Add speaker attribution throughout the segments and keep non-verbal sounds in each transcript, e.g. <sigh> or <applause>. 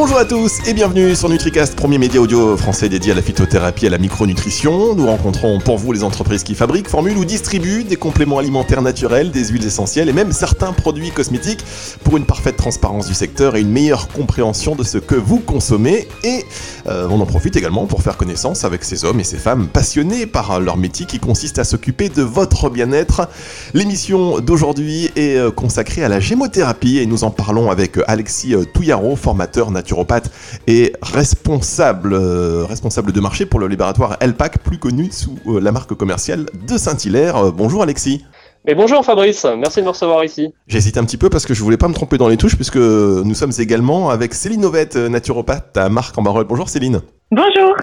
Speaker 1: Bonjour à tous et bienvenue sur NutriCast, premier média audio français dédié à la phytothérapie et à la micronutrition. Nous rencontrons pour vous les entreprises qui fabriquent, formulent ou distribuent des compléments alimentaires naturels, des huiles essentielles et même certains produits cosmétiques pour une parfaite transparence du secteur et une meilleure compréhension de ce que vous consommez. Et euh, on en profite également pour faire connaissance avec ces hommes et ces femmes passionnés par leur métier qui consiste à s'occuper de votre bien-être. L'émission d'aujourd'hui est euh, consacrée à la gémothérapie et nous en parlons avec Alexis euh, Touillaro, formateur naturopathe et responsable, euh, responsable de marché pour le laboratoire Elpac, plus connu sous euh, la marque commerciale de Saint-Hilaire. Euh, bonjour Alexis.
Speaker 2: Mais bonjour Fabrice, merci de me recevoir ici.
Speaker 1: J'hésite un petit peu parce que je voulais pas me tromper dans les touches puisque nous sommes également avec Céline Novette, naturopathe à Marc en Barol. Bonjour Céline.
Speaker 3: Bonjour.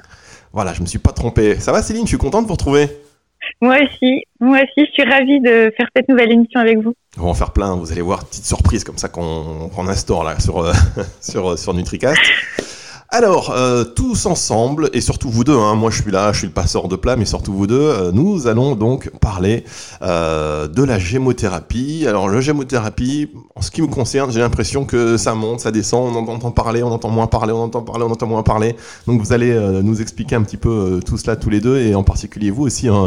Speaker 1: Voilà, je me suis pas trompé. Ça va Céline, je suis content de vous retrouver.
Speaker 3: Moi aussi, moi aussi, je suis ravie de faire cette nouvelle émission avec vous.
Speaker 1: On va en faire plein, vous allez voir, petite surprise comme ça qu'on qu'on instaure là sur, euh, <laughs> sur, sur NutriCast. Alors, euh, tous ensemble, et surtout vous deux, hein, moi je suis là, je suis le passeur de plat, mais surtout vous deux, euh, nous allons donc parler euh, de la gémothérapie. Alors, la gémothérapie, en ce qui me concerne, j'ai l'impression que ça monte, ça descend, on entend parler, on entend moins parler, on entend parler, on entend moins parler. Donc, vous allez nous expliquer un petit peu tout cela tous les deux, et en particulier vous aussi, hein,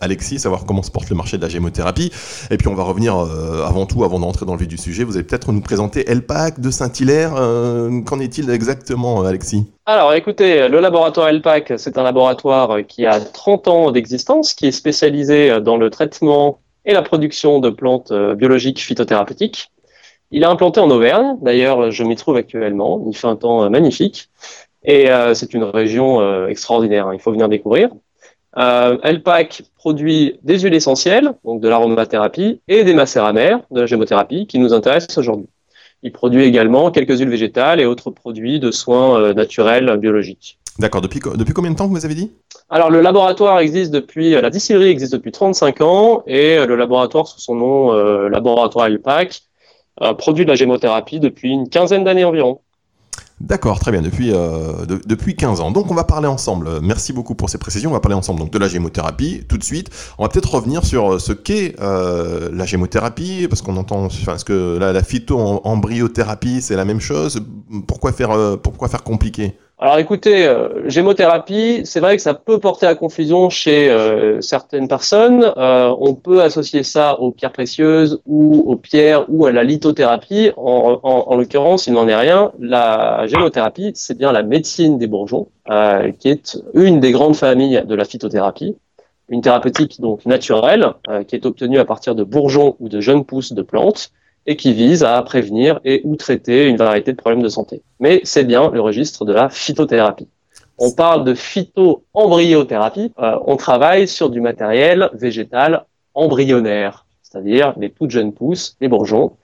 Speaker 1: Alexis, savoir comment se porte le marché de la gémothérapie. Et puis, on va revenir avant tout, avant d'entrer dans le vif du sujet, vous allez peut-être nous présenter Elpac de Saint-Hilaire. Qu'en est-il exactement,
Speaker 2: Alors écoutez, le laboratoire ELPAC, c'est un laboratoire qui a 30 ans d'existence, qui est spécialisé dans le traitement et la production de plantes euh, biologiques phytothérapeutiques. Il est implanté en Auvergne, d'ailleurs je m'y trouve actuellement, il fait un temps euh, magnifique, et euh, c'est une région extraordinaire, hein, il faut venir découvrir. Euh, ELPAC produit des huiles essentielles, donc de l'aromathérapie, et des macéramères, de la gémothérapie, qui nous intéressent aujourd'hui. Il produit également quelques huiles végétales et autres produits de soins euh, naturels biologiques.
Speaker 1: D'accord, depuis, co- depuis combien de temps vous avez dit?
Speaker 2: Alors le laboratoire existe depuis, euh, la distillerie existe depuis 35 ans et euh, le laboratoire sous son nom euh, laboratoire ELPAC euh, produit de la gémothérapie depuis une quinzaine d'années environ.
Speaker 1: D'accord, très bien, depuis, euh, de- depuis 15 ans. Donc on va parler ensemble, merci beaucoup pour ces précisions, on va parler ensemble donc, de la gémothérapie tout de suite. On va peut-être revenir sur euh, ce qu'est euh, la gémothérapie, parce qu'on entend, enfin, est-ce que la, la phyto-embryothérapie c'est la même chose? Pourquoi faire, euh, pourquoi faire compliqué?
Speaker 2: Alors écoutez, euh, gémothérapie, c'est vrai que ça peut porter à confusion chez euh, certaines personnes. Euh, on peut associer ça aux pierres précieuses ou aux pierres ou à la lithothérapie. En, en, en l'occurrence, il n'en est rien. La gémothérapie, c'est bien la médecine des bourgeons, euh, qui est une des grandes familles de la phytothérapie. Une thérapeutique donc naturelle, euh, qui est obtenue à partir de bourgeons ou de jeunes pousses de plantes et qui vise à prévenir et ou traiter une variété de problèmes de santé. Mais c'est bien le registre de la phytothérapie. On parle de phyto-embryothérapie. Euh, on travaille sur du matériel végétal embryonnaire, c'est-à-dire les toutes jeunes pousses, les bourgeons,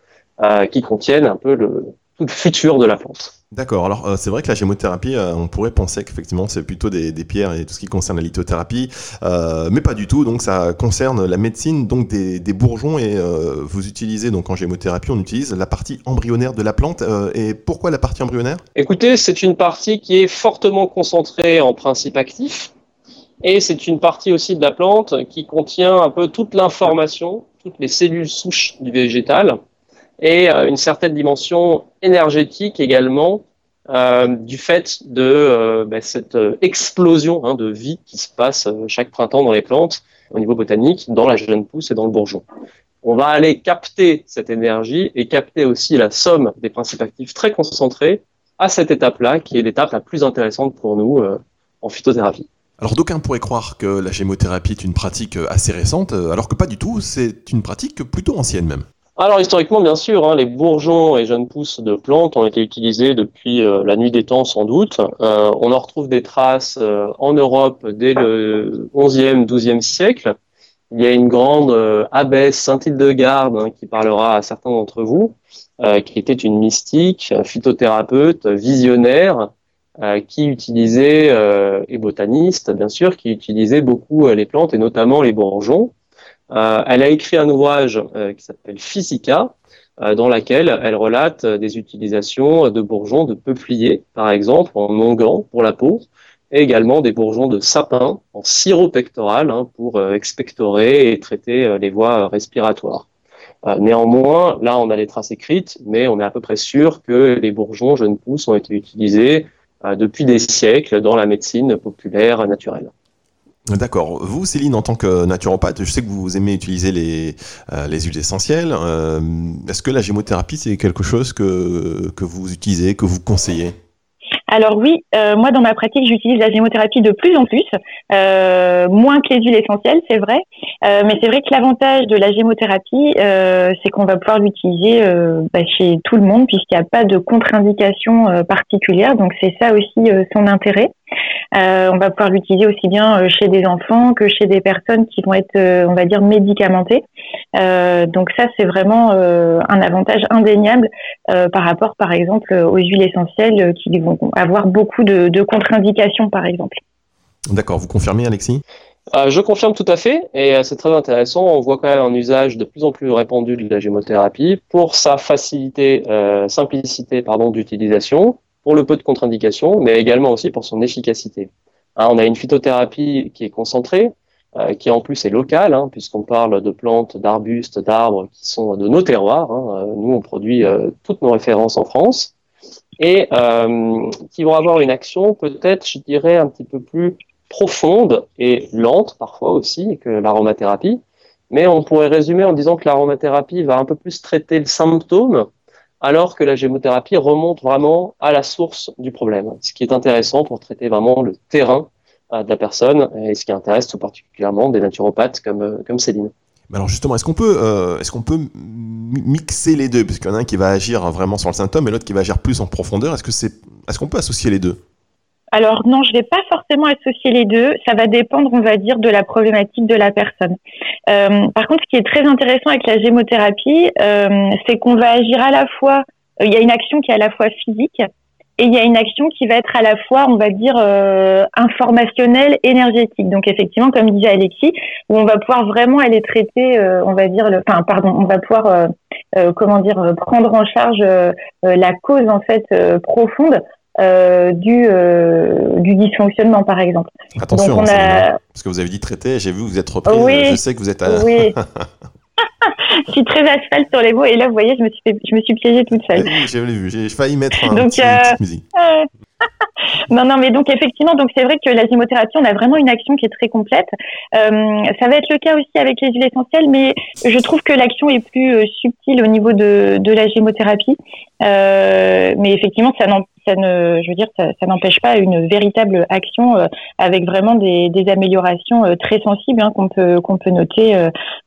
Speaker 2: euh, qui contiennent un peu le futur de la plante.
Speaker 1: D'accord, alors euh, c'est vrai que la gémothérapie, euh, on pourrait penser qu'effectivement c'est plutôt des, des pierres et tout ce qui concerne la lithothérapie, euh, mais pas du tout, donc ça concerne la médecine donc des, des bourgeons et vous utilisez donc en gémothérapie, on utilise la partie embryonnaire de la plante, et pourquoi la partie embryonnaire?
Speaker 2: Écoutez, c'est une partie qui est fortement concentrée en principe actif, et c'est une partie aussi de la plante qui contient un peu toute l'information, toutes les cellules souches du végétal, et euh, une certaine dimension énergétique également euh, du fait de euh, bah, cette explosion hein, de vie qui se passe chaque printemps dans les plantes au niveau botanique, dans la jeune pousse et dans le bourgeon. On va aller capter cette énergie et capter aussi la somme des principes actifs très concentrés à cette étape-là, qui est l'étape la plus intéressante pour nous en phytothérapie.
Speaker 1: Alors d'aucuns pourraient croire que la gémothérapie est une pratique assez récente, alors que pas du tout, c'est une pratique plutôt ancienne même.
Speaker 2: Alors historiquement, bien sûr, hein, les bourgeons et jeunes pousses de plantes ont été utilisés depuis euh, la nuit des temps sans doute. Euh, on en retrouve des traces euh, en Europe dès le 11e, 12e siècle. Il y a une grande abbesse Saint-Hildegarde hein, qui parlera à certains d'entre vous, qui était une mystique, phytothérapeute, visionnaire, qui utilisait, et botaniste bien sûr, qui utilisait beaucoup les plantes et notamment les bourgeons. Euh, elle a écrit un ouvrage euh, qui s'appelle Physica, euh, dans laquelle elle relate des utilisations de bourgeons de peupliers, par exemple, en onguent pour la peau, et également des bourgeons de sapin en sirop pectoral hein, pour expectorer et traiter les voies respiratoires. néanmoins, là, on a les traces écrites, mais on est à peu près sûr que les bourgeons jeunes pousses ont été utilisés depuis des siècles dans la médecine populaire naturelle.
Speaker 1: D'accord. Vous, Céline, en tant que naturopathe, je sais que vous aimez utiliser les, euh, les huiles essentielles. Euh, est-ce que la gémothérapie, c'est quelque chose que, que vous utilisez, que vous conseillez?
Speaker 3: Alors oui, euh, moi dans ma pratique, j'utilise la gémothérapie de plus en plus, moins que les huiles essentielles, c'est vrai. Mais c'est vrai que l'avantage de la gémothérapie, c'est qu'on va pouvoir l'utiliser bah, chez tout le monde puisqu'il n'y a pas de contre-indication particulière. Donc c'est ça aussi son intérêt. On va pouvoir l'utiliser aussi bien chez des enfants que chez des personnes qui vont être, on va dire, médicamentées. donc ça, c'est vraiment un avantage indéniable par rapport, par exemple, aux huiles essentielles qui vont avoir beaucoup de, contre-indications, par exemple.
Speaker 1: D'accord, vous confirmez, Alexis?
Speaker 2: Euh, je confirme tout à fait, et euh, c'est très intéressant. On voit quand même un usage de plus en plus répandu de la gémothérapie pour sa facilité, euh, simplicité pardon d'utilisation, pour le peu de contre-indications, mais également aussi pour son efficacité. Hein, on a une phytothérapie qui est concentrée, qui en plus est locale, hein, puisqu'on parle de plantes, d'arbustes, d'arbres qui sont de nos terroirs. Hein. Nous, on produit toutes nos références en France et euh, qui vont avoir une action peut-être, je dirais, un petit peu plus profonde et lente parfois aussi que l'aromathérapie. Mais on pourrait résumer en disant que l'aromathérapie va un peu plus traiter le symptôme, alors que la gémothérapie remonte vraiment à la source du problème. Ce qui est intéressant pour traiter vraiment le terrain euh, de la personne et ce qui intéresse tout particulièrement des naturopathes comme, euh, comme Céline.
Speaker 1: Alors justement, est-ce qu'on peut, euh, est-ce peut mixer les deux, puisqu'il y en a un qui va agir vraiment sur le symptôme et l'autre qui va agir plus en profondeur. Est-ce est-ce qu'on peut associer les deux?
Speaker 3: Alors non, je vais pas forcément associer les deux. Ça va dépendre, on va dire, de la problématique de la personne. Euh, par contre, ce qui est très intéressant avec la gémothérapie, euh, c'est qu'on va agir à la fois. Il y a une action qui est à la fois physique et il y a une action qui va être à la fois, on va dire, euh, informationnelle, énergétique. Donc effectivement, comme disait Alexis, où on va pouvoir vraiment aller traiter, euh, on va dire, enfin pardon, on va pouvoir, euh, euh comment dire, prendre en charge euh, la cause en fait profonde du du dysfonctionnement, par exemple.
Speaker 1: Attention, Donc, on a... parce que vous avez dit traiter, j'ai vu que vous êtes repris. Oui, je sais que vous êtes. À...
Speaker 3: Oui. <laughs> je suis très asphalte sur les mots et là, vous voyez, je me suis, je me suis piégée toute seule.
Speaker 1: Oui, j'ai vu, j'ai failli mettre un petit, une petite musique. <laughs>
Speaker 3: non, non, mais donc effectivement, donc c'est vrai que la gémothérapie, on a vraiment une action qui est très complète. Euh, ça va être le cas aussi avec les huiles essentielles, mais je trouve que l'action est plus euh, subtile au niveau de, de la gémothérapie. Euh, mais effectivement, ça, n'empêche pas une véritable action euh, avec vraiment des, améliorations euh, très sensibles hein, qu'on peut qu'on peut noter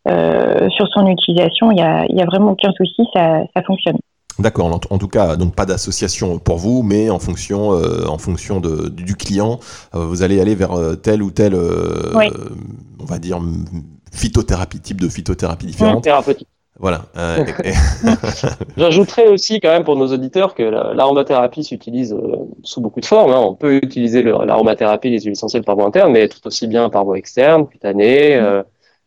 Speaker 3: sur son utilisation. Il y a, vraiment aucun souci, ça fonctionne.
Speaker 1: D'accord. En, tout cas, donc pas d'association pour vous, mais en fonction, euh, en fonction de, du client, euh, vous allez aller vers euh, telle ou telle, on va dire, phytothérapie, type de phytothérapie différente. Voilà. <laughs>
Speaker 2: J'ajouterais aussi quand même pour nos auditeurs que l'aromathérapie s'utilise sous beaucoup de formes. Hein. On peut utiliser l'aromathérapie, les huiles essentielles par voie interne, mais tout aussi bien par voie externe, cutanée,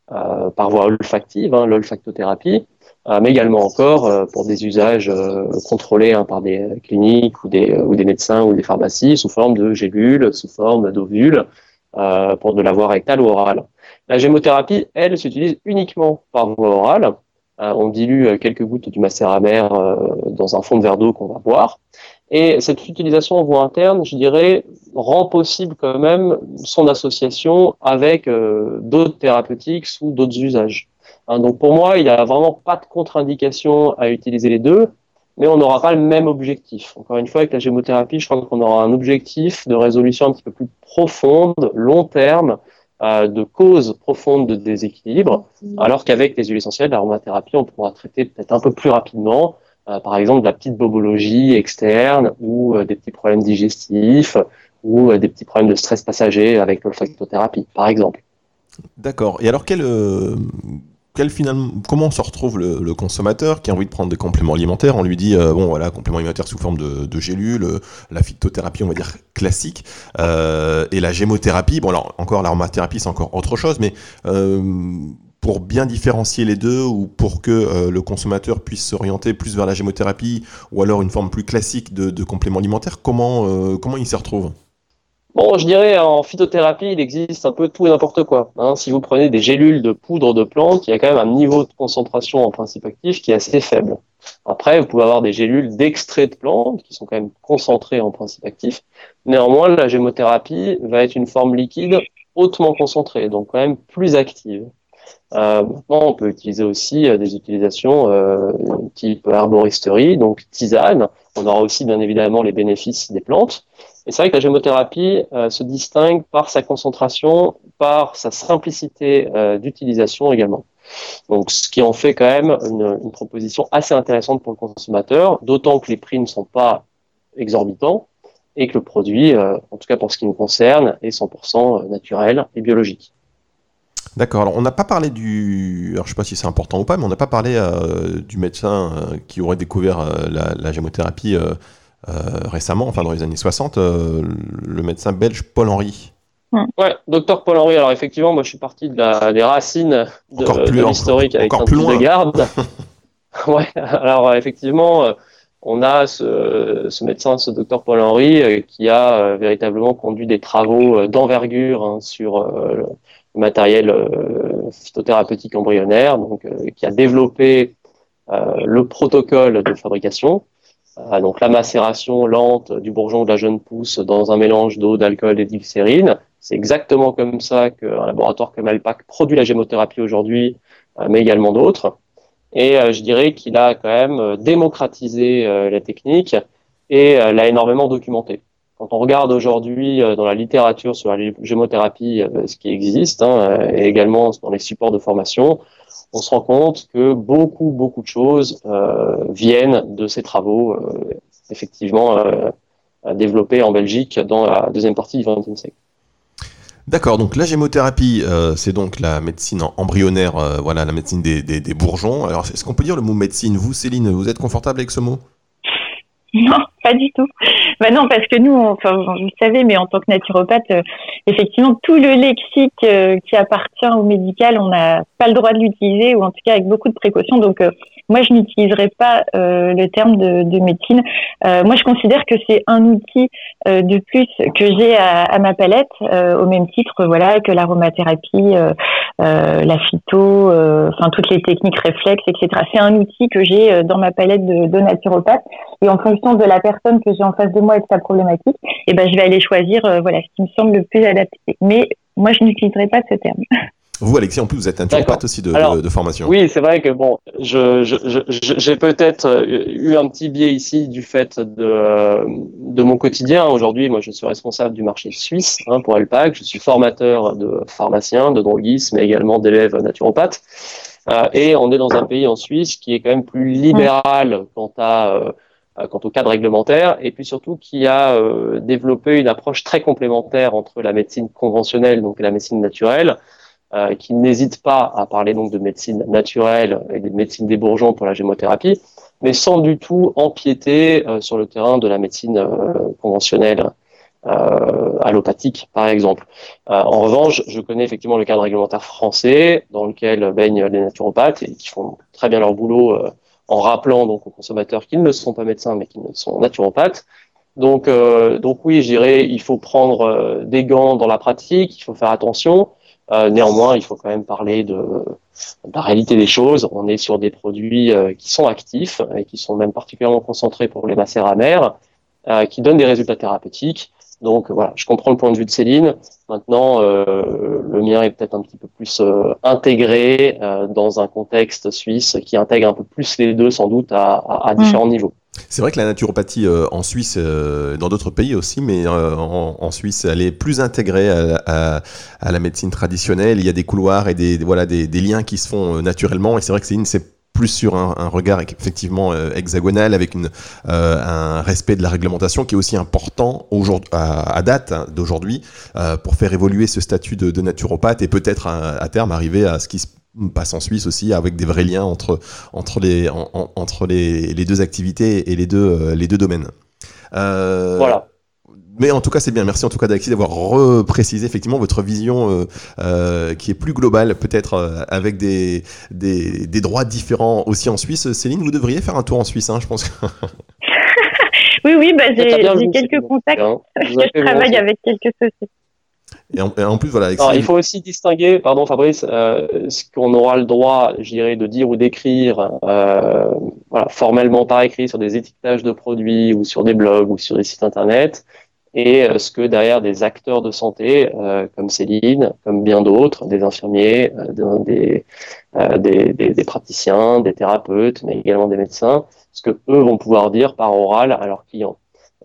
Speaker 2: par voie olfactive, hein, l'olfactothérapie. Euh, mais également encore euh, pour des usages euh, contrôlés hein, par des cliniques ou des, ou des médecins ou des pharmacies sous forme de gélules, sous forme d'ovules, pour de la voie rectale ou orale. La gémothérapie, elle, s'utilise uniquement par voie orale. on dilue quelques gouttes du macéramère dans un fond de verre d'eau qu'on va boire. Et cette utilisation en voie interne, je dirais, rend possible quand même son association avec d'autres thérapeutiques ou d'autres usages. Hein, donc pour moi, il n'y a vraiment pas de contre-indication à utiliser les deux, mais on n'aura pas le même objectif. Encore une fois, avec la gémothérapie, je crois qu'on aura un objectif de résolution un petit peu plus profonde, long terme, euh, de causes profondes de déséquilibre, alors qu'avec les huiles essentielles, l'aromathérapie, on pourra traiter peut-être un peu plus rapidement, euh, par exemple, de la petite bobologie externe ou euh, des petits problèmes digestifs ou des petits problèmes de stress passager avec l'olfactothérapie, par exemple.
Speaker 1: D'accord. Et alors, quel, finalement, comment se retrouve le, consommateur qui a envie de prendre des compléments alimentaires? On lui dit, euh, bon voilà, compléments alimentaires sous forme de, de gélules, euh, la phytothérapie, on va dire classique, euh, et la gémothérapie. Bon alors, encore l'aromathérapie, c'est encore autre chose, mais pour bien différencier les deux ou pour que le consommateur puisse s'orienter plus vers la gémothérapie ou alors une forme plus classique de, de complément alimentaire, comment, comment il s'y retrouve?
Speaker 2: Bon, je dirais en phytothérapie, il existe un peu tout et n'importe quoi. Hein. Si vous prenez des gélules de poudre de plantes, il y a quand même un niveau de concentration en principe actif qui est assez faible. Après, vous pouvez avoir des gélules d'extrait de plantes qui sont quand même concentrées en principe actif. Néanmoins, la gémothérapie va être une forme liquide hautement concentrée, donc quand même plus active. Euh, maintenant, on peut utiliser aussi euh, des utilisations euh, type arboristerie, donc tisane. On aura aussi bien évidemment les bénéfices des plantes. Et c'est vrai que la gémothérapie euh, se distingue par sa concentration, par sa simplicité euh, d'utilisation également. Donc, ce qui en fait quand même une, proposition assez intéressante pour le consommateur, d'autant que les prix ne sont pas exorbitants et que le produit, euh, en tout cas pour ce qui nous concerne, est 100% naturel et biologique.
Speaker 1: D'accord. Alors, on n'a pas parlé du. Alors, je ne sais pas si c'est important ou pas, mais on n'a pas parlé du médecin qui aurait découvert la, gémothérapie récemment, enfin dans les années 60, le médecin belge Paul Henry.
Speaker 2: Ouais, docteur Paul Henry. Alors effectivement, moi je suis parti de la, des racines de, de l'historique avec
Speaker 1: encore
Speaker 2: un
Speaker 1: plus
Speaker 2: peu
Speaker 1: loin.
Speaker 2: de garde. <laughs> ouais. Alors effectivement, on a ce, ce, médecin, ce docteur Paul Henry, qui a véritablement conduit des travaux d'envergure hein, sur le matériel phytothérapeutique embryonnaire, donc qui a développé le protocole de fabrication. Ah, donc la macération lente du bourgeon de la jeune pousse dans un mélange d'eau, d'alcool et de. C'est exactement comme ça qu'un laboratoire comme Alpac produit la gémothérapie aujourd'hui, mais également d'autres. Et euh, je dirais qu'il a quand même démocratisé euh, la technique et euh, l'a énormément documenté. Quand on regarde aujourd'hui dans la littérature sur la gémothérapie ce qui existe, hein, et également dans les supports de formation, on se rend compte que beaucoup, beaucoup de choses euh, viennent de ces travaux, euh, effectivement, euh, développés en Belgique dans la deuxième partie du XXe siècle.
Speaker 1: D'accord, donc la gémothérapie, c'est donc la médecine embryonnaire, voilà, la médecine des, des, des bourgeons. Alors, est-ce qu'on peut dire le mot médecine? Vous, Céline, vous êtes confortable avec ce mot?
Speaker 3: Non, pas du tout. Bah non, parce que nous, enfin, vous savez, mais en tant que naturopathe, euh, effectivement, tout le lexique euh, qui appartient au médical, on n'a pas le droit de l'utiliser, ou en tout cas avec beaucoup de précautions. Donc, euh, moi, je n'utiliserai pas le terme de, de médecine. moi, je considère que c'est un outil de plus que j'ai à, à, ma palette, au même titre, voilà, que l'aromathérapie, la phyto, enfin toutes les techniques réflexes, etc. C'est un outil que j'ai dans ma palette de, de naturopathe, et en fonction de la personne que j'ai en face de moi et de sa problématique, et ben je vais aller choisir euh, voilà ce qui me semble le plus adapté. Mais moi je n'utiliserai pas ce terme. <laughs>
Speaker 1: Vous, Alexis, en plus, vous êtes naturopathe aussi de,
Speaker 2: Alors,
Speaker 1: de, de, formation.
Speaker 2: Oui, c'est vrai que bon, je, je, je, j'ai peut-être eu un petit biais ici du fait de, de mon quotidien. Aujourd'hui, moi, je suis responsable du marché suisse hein, pour Alpac. Je suis formateur de pharmaciens, de droguistes, mais également d'élèves naturopathes. Euh, et on est dans un pays en Suisse qui est quand même plus libéral quant à euh, quant au cadre réglementaire, et puis surtout qui a euh, développé une approche très complémentaire entre la médecine conventionnelle donc la médecine naturelle, euh, qui n'hésite pas à parler donc de médecine naturelle et de médecine des bourgeons pour la gémothérapie, mais sans du tout empiéter euh, sur le terrain de la médecine conventionnelle. allopathique, par exemple. en revanche, je connais effectivement le cadre réglementaire français dans lequel baignent les naturopathes et qui font très bien leur boulot en rappelant donc aux consommateurs qu'ils ne sont pas médecins mais qu'ils sont naturopathes. Donc, euh, donc oui, je dirais, il faut prendre euh, des gants dans la pratique, il faut faire attention. Euh, néanmoins, il faut quand même parler de, la réalité des choses. On est sur des produits qui sont actifs et qui sont même particulièrement concentrés pour les macères amères, qui donnent des résultats thérapeutiques. Donc voilà, je comprends le point de vue de Céline. Maintenant, euh, le mien est peut-être un petit peu plus euh, intégré euh, dans un contexte suisse qui intègre un peu plus les deux, sans doute, à, à, à différents mmh. niveaux.
Speaker 1: C'est vrai que la naturopathie euh, en Suisse, euh, dans d'autres pays aussi, mais euh, en, en, Suisse, elle est plus intégrée à, à, à, la médecine traditionnelle. Il y a des couloirs et des, voilà, des, des liens qui se font naturellement. Et c'est vrai que Céline, c'est plus sur un, regard effectivement euh, hexagonal avec euh, un respect de la réglementation qui est aussi important à, à, date hein, d'aujourd'hui euh, pour faire évoluer ce statut de, naturopathe et peut-être à, terme arriver à ce qui se passe en Suisse aussi avec des vrais liens entre, entre, les, en, entre les, deux activités et les deux, les deux domaines.
Speaker 2: voilà
Speaker 1: mais en tout cas, c'est bien. Merci en tout cas d'Alexis d'avoir reprécisé effectivement votre vision euh, euh, qui est plus globale, peut-être euh, avec des, des, des, droits différents aussi en Suisse. Céline, vous devriez faire un tour en Suisse, hein, je pense. Que... <laughs>
Speaker 3: Oui, oui, bah, j'ai quelques contacts. Hein. <laughs> je travaille avec quelques sociétés.
Speaker 1: Et en, plus, voilà.
Speaker 2: il faut aussi distinguer, pardon Fabrice, euh, ce qu'on aura le droit, je dirais, de dire ou d'écrire, euh, voilà, formellement par écrit sur des étiquetages de produits ou sur des blogs ou sur des sites internet, et euh, ce que derrière des acteurs de santé, euh, comme Céline, comme bien d'autres, des infirmiers, euh, des, praticiens, des thérapeutes, mais également des médecins, ce que eux vont pouvoir dire par oral à leurs clients.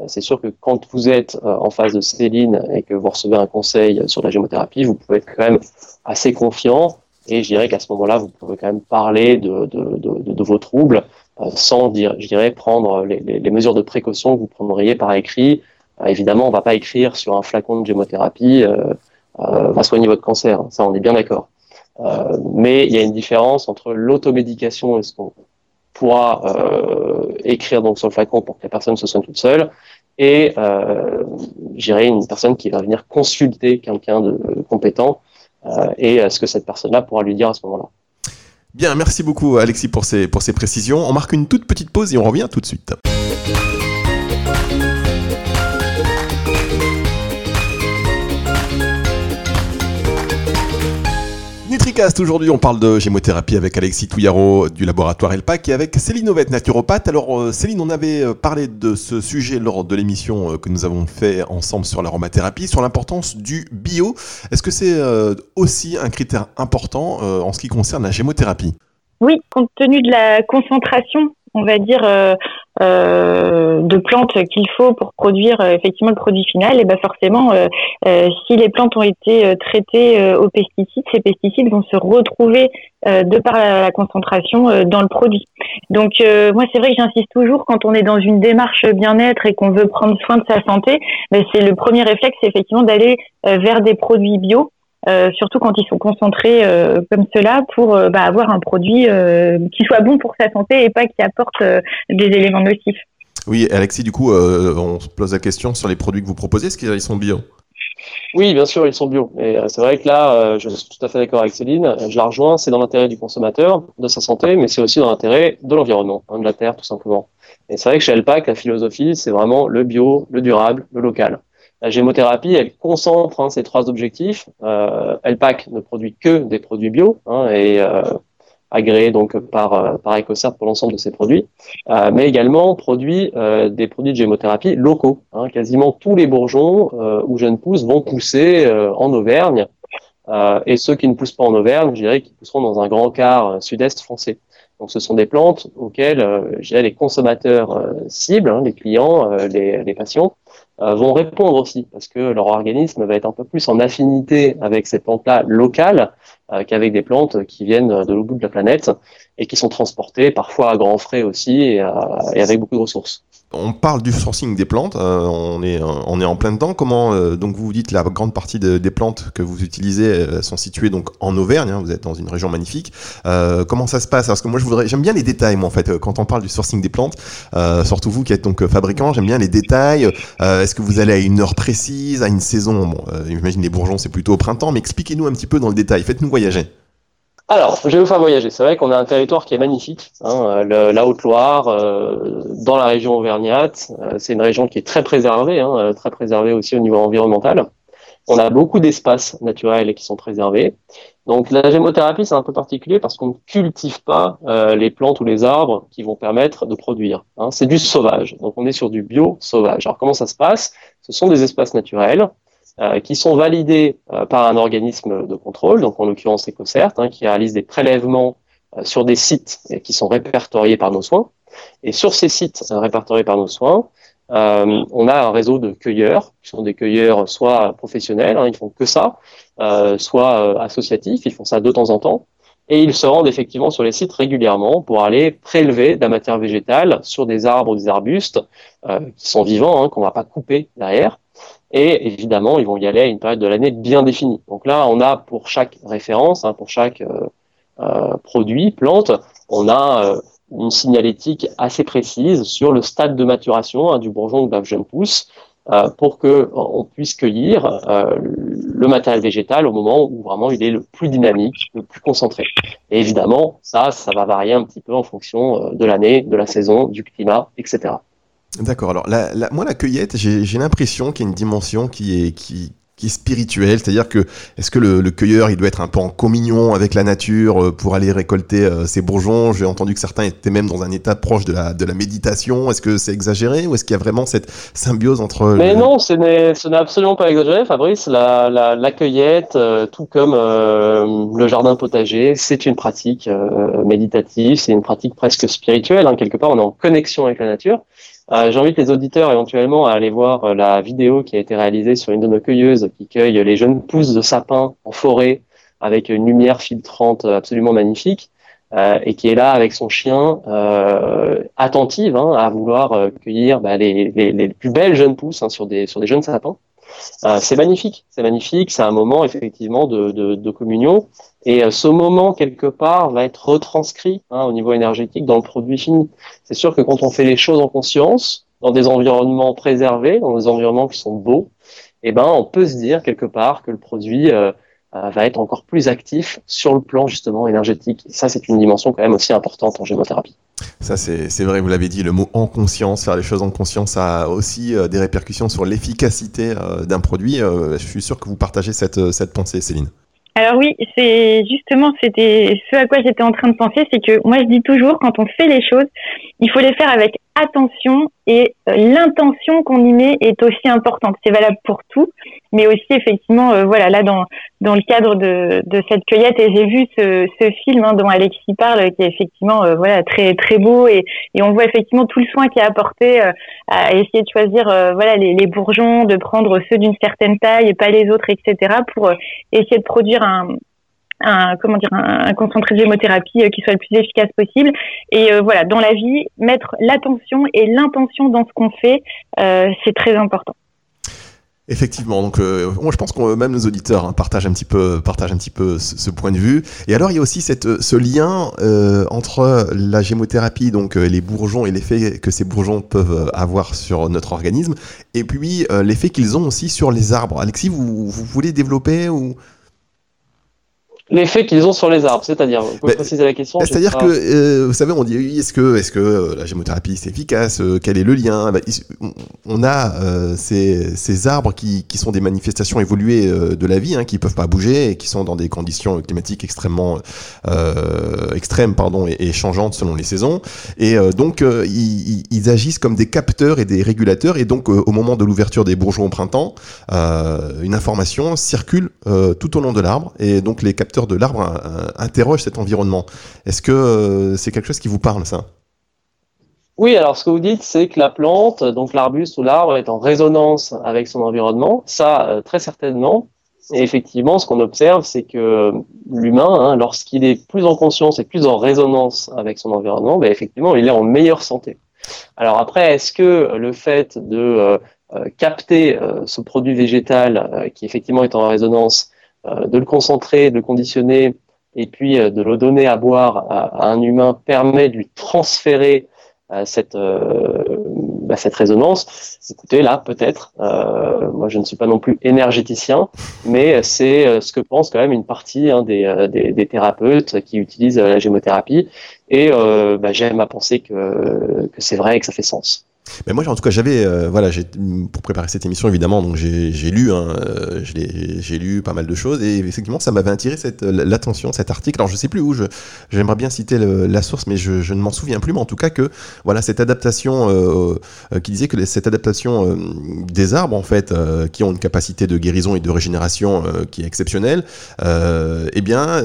Speaker 2: C'est sûr que quand vous êtes en face de Céline et que vous recevez un conseil sur la gémothérapie, vous pouvez être quand même assez confiant. Et je dirais qu'à ce moment-là, vous pouvez quand même parler de, de, de, vos troubles sans, dire, je dirais, prendre les, mesures de précaution que vous prendriez par écrit. Évidemment, on ne va pas écrire sur un flacon de gémothérapie euh, va soigner votre cancer. Ça, on est bien d'accord. mais il y a une différence entre l'automédication et ce qu'on pourra euh, écrire donc sur le flacon pour que la personne se soigne toute seule et euh, j'irai une personne qui va venir consulter quelqu'un de compétent euh, et ce que cette personne-là pourra lui dire à ce moment-là.
Speaker 1: Bien, merci beaucoup Alexis pour ces précisions. On marque une toute petite pause et on revient tout de suite. Aujourd'hui on parle de gémothérapie avec Alexis Touillaro du laboratoire ELPAC et avec Céline Ovette, naturopathe. Alors euh, Céline, on avait euh, parlé de ce sujet lors de l'émission euh, que nous avons fait ensemble sur l'aromathérapie, sur l'importance du bio. Est-ce que c'est aussi un critère important en ce qui concerne la gémothérapie
Speaker 3: Oui, compte tenu de la concentration on va dire, euh, euh, de plantes qu'il faut pour produire euh, effectivement le produit final, et ben forcément, si les plantes ont été traitées aux pesticides, ces pesticides vont se retrouver de par la, concentration dans le produit. Donc moi, c'est vrai que j'insiste toujours quand on est dans une démarche bien-être et qu'on veut prendre soin de sa santé, ben, c'est le premier réflexe, c'est effectivement d'aller vers des produits bio euh, surtout quand ils sont concentrés euh, comme cela pour euh, bah, avoir un produit qui soit bon pour sa santé et pas qui apporte des éléments nocifs.
Speaker 1: Oui, Alexis, du coup, on se pose la question sur les produits que vous proposez, est-ce qu'ils sont bio?
Speaker 2: Oui, bien sûr, ils sont bio. Et c'est vrai que là, je suis tout à fait d'accord avec Céline. Je la rejoins, c'est dans l'intérêt du consommateur, de sa santé, mais c'est aussi dans l'intérêt de l'environnement, hein, de la terre, tout simplement. Et c'est vrai que chez Elpac, la philosophie, c'est vraiment le bio, le durable, le local. La gémothérapie, elle concentre hein, ces trois objectifs. Euh, Elpac ne produit que des produits bio hein, et euh, agréé donc par euh, par pour l'ensemble de ses produits, euh, mais également produit euh, des produits de gémothérapie locaux. Hein. Quasiment tous les bourgeons ou jeunes pousses vont pousser en Auvergne, et ceux qui ne poussent pas en Auvergne, je dirais qu'ils pousseront dans un grand quart sud-est français. Donc, ce sont des plantes auxquelles je dirais, les consommateurs cibles, hein, les clients, les, patients, euh, vont répondre aussi, parce que leur organisme va être un peu plus en affinité avec ces plantes-là locales euh, qu'avec des plantes qui viennent de l'autre bout de la planète et qui sont transportées parfois à grands frais aussi et, et avec beaucoup de ressources
Speaker 1: on parle du sourcing des plantes, euh, on, est, en plein dedans. Comment euh, donc vous vous dites la grande partie des plantes que vous utilisez euh, sont situées donc en Auvergne. Hein, vous êtes dans une région magnifique. comment ça se passe? Parce que moi j'aime bien les détails moi en fait quand on parle du sourcing des plantes. surtout vous qui êtes donc fabricant, j'aime bien les détails. Est-ce que vous allez à une heure précise, à une saison? Bon, j'imagine les bourgeons c'est plutôt au printemps, mais expliquez-nous un petit peu dans le détail. Faites-nous voyager.
Speaker 2: Alors, je vais vous faire voyager. C'est vrai qu'on a un territoire qui est magnifique, hein, la Haute-Loire, euh, dans la région auvergnate. Euh, c'est une région qui est très préservée, hein, euh, très préservée aussi au niveau environnemental. On a beaucoup d'espaces naturels qui sont préservés. Donc la gémothérapie, c'est un peu particulier parce qu'on ne cultive pas les plantes ou les arbres qui vont permettre de produire. Hein. C'est du sauvage. Donc on est sur du bio sauvage. Alors comment ça se passe? Ce sont des espaces naturels qui sont validés euh, par un organisme de contrôle, donc en l'occurrence EcoCert, hein, qui réalise des prélèvements euh, sur des sites qui sont répertoriés par nos soins. Et sur ces sites répertoriés par nos soins, on a un réseau de cueilleurs, qui sont des cueilleurs soit professionnels, hein, ils font que ça, soit associatifs, ils font ça de temps en temps, et ils se rendent effectivement sur les sites régulièrement pour aller prélever de la matière végétale sur des arbres ou des arbustes qui sont vivants, hein, qu'on va pas couper derrière, et évidemment, ils vont y aller à une période de l'année bien définie. Donc là, on a pour chaque référence, hein, pour chaque euh, euh, produit, plante, on a euh, une signalétique assez précise sur le stade de maturation hein, du bourgeon ou de la jeune pousse pour que on puisse cueillir le matériel végétal au moment où vraiment il est le plus dynamique, le plus concentré. Et évidemment, ça, ça va varier un petit peu en fonction de l'année, de la saison, du climat, etc.
Speaker 1: D'accord. Alors, moi, la cueillette, j'ai l'impression qu'il y a une dimension qui est, qui, qui est spirituel, c'est-à-dire que est-ce que le, cueilleur il doit être un peu en communion avec la nature euh, pour aller récolter euh, ses bourgeons? J'ai entendu que certains étaient même dans un état proche de la, de la méditation. Est-ce que c'est exagéré ou est-ce qu'il y a vraiment cette symbiose entre
Speaker 2: Mais non, ce n'est absolument pas exagéré, Fabrice. La, la, cueillette, euh, tout comme le jardin potager, c'est une pratique méditative, c'est une pratique presque spirituelle. Hein. Quelque part, on est en connexion avec la nature. Euh, j'invite les auditeurs éventuellement à aller voir euh, la vidéo qui a été réalisée sur une de nos cueilleuses qui cueille les jeunes pousses de sapin en forêt avec une lumière filtrante absolument magnifique euh, et qui est là avec son chien attentive hein, à vouloir cueillir bah, les, plus belles jeunes pousses hein, sur, des, jeunes sapins. C'est magnifique, c'est magnifique, c'est un moment effectivement de communion. Et euh, ce moment, quelque part, va être retranscrit hein, au niveau énergétique dans le produit fini. C'est sûr que quand on fait les choses en conscience, dans des environnements préservés, dans des environnements qui sont beaux, eh ben, on peut se dire quelque part que le produit euh, va être encore plus actif sur le plan justement énergétique. Et ça, c'est une dimension quand même aussi importante en gémothérapie.
Speaker 1: Ça, c'est vrai, vous l'avez dit, le mot en conscience, faire les choses en conscience a aussi euh, des répercussions sur l'efficacité euh, d'un produit. Euh, je suis sûr que vous partagez cette, cette pensée, Céline.
Speaker 3: Alors oui, c'est justement c'était ce à quoi j'étais en train de penser, c'est que moi je dis toujours quand on fait les choses, il faut les faire avec attention et euh, l'intention qu'on y met est aussi importante. C'est valable pour tout, mais aussi effectivement, euh, voilà, là dans dans le cadre de, de cette cueillette, et j'ai vu ce, ce film hein, dont Alexis parle, qui est effectivement euh, voilà très très beau et, et on voit effectivement tout le soin qui est apporté à essayer de choisir voilà les, les, bourgeons, de prendre ceux d'une certaine taille et pas les autres, etc. pour essayer de produire un un comment dire un, concentré de gémothérapie euh, qui soit le plus efficace possible. Et euh, voilà, dans la vie, mettre l'attention et l'intention dans ce qu'on fait, euh, c'est très important.
Speaker 1: Effectivement, donc moi je pense que même nos auditeurs hein, partagent un petit peu, partagent un petit peu ce, point de vue. Et alors il y a aussi cette, ce lien entre la gémothérapie, donc les bourgeons et l'effet que ces bourgeons peuvent avoir sur notre organisme, et puis l'effet qu'ils ont aussi sur les arbres. Alexis, vous, vous voulez développer ou
Speaker 2: L'effet qu'ils ont sur les arbres, c'est-à-dire, vous pouvez préciser la question.
Speaker 1: C'est-à-dire que, euh, vous savez, on dit, est-ce que, est-ce que euh, la gémothérapie c'est efficace euh, Quel est le lien? Bah, On a ces, ces, arbres qui, qui, sont des manifestations évoluées de la vie, hein, qui peuvent pas bouger et qui sont dans des conditions climatiques extrêmement extrêmes, pardon, et, et, changeantes selon les saisons. Et donc, ils, ils, agissent comme des capteurs et des régulateurs. Et donc, au moment de l'ouverture des bourgeons au printemps, une information circule tout au long de l'arbre, et donc les capteurs de l'arbre euh, interroge cet environnement. Est-ce que euh, c'est quelque chose qui vous parle, ça?
Speaker 2: Oui, alors ce que vous dites, c'est que la plante, donc l'arbuste ou l'arbre, est en résonance avec son environnement. Ça, euh, très certainement. Et effectivement, ce qu'on observe, c'est que l'humain, hein, lorsqu'il est plus en conscience et plus en résonance avec son environnement, ben, effectivement, il est en meilleure santé. Alors après, est-ce que le fait de capter ce produit végétal qui effectivement est en résonance euh, de le concentrer, de le conditionner, et puis euh, de le donner à boire à, un humain permet de lui transférer euh, cette, bah, cette résonance. Écoutez, là, peut-être, moi je ne suis pas non plus énergéticien, mais c'est ce que pense quand même une partie hein, des, des, des, thérapeutes qui utilisent la gémothérapie, et bah, j'aime à penser que, que c'est vrai et que ça fait sens.
Speaker 1: Mais moi, en tout cas, j'avais, euh, voilà, pour préparer cette émission, évidemment, donc j'ai lu, hein, euh, j'ai lu pas mal de choses, et effectivement, ça m'avait attiré cette l'attention, cet article. Alors, je sais plus où, j'aimerais bien citer la source, mais je, je ne m'en souviens plus. Mais en tout cas, que voilà, cette adaptation, euh, euh qui disait que cette adaptation des arbres, en fait, qui ont une capacité de guérison et de régénération qui est exceptionnelle, eh bien,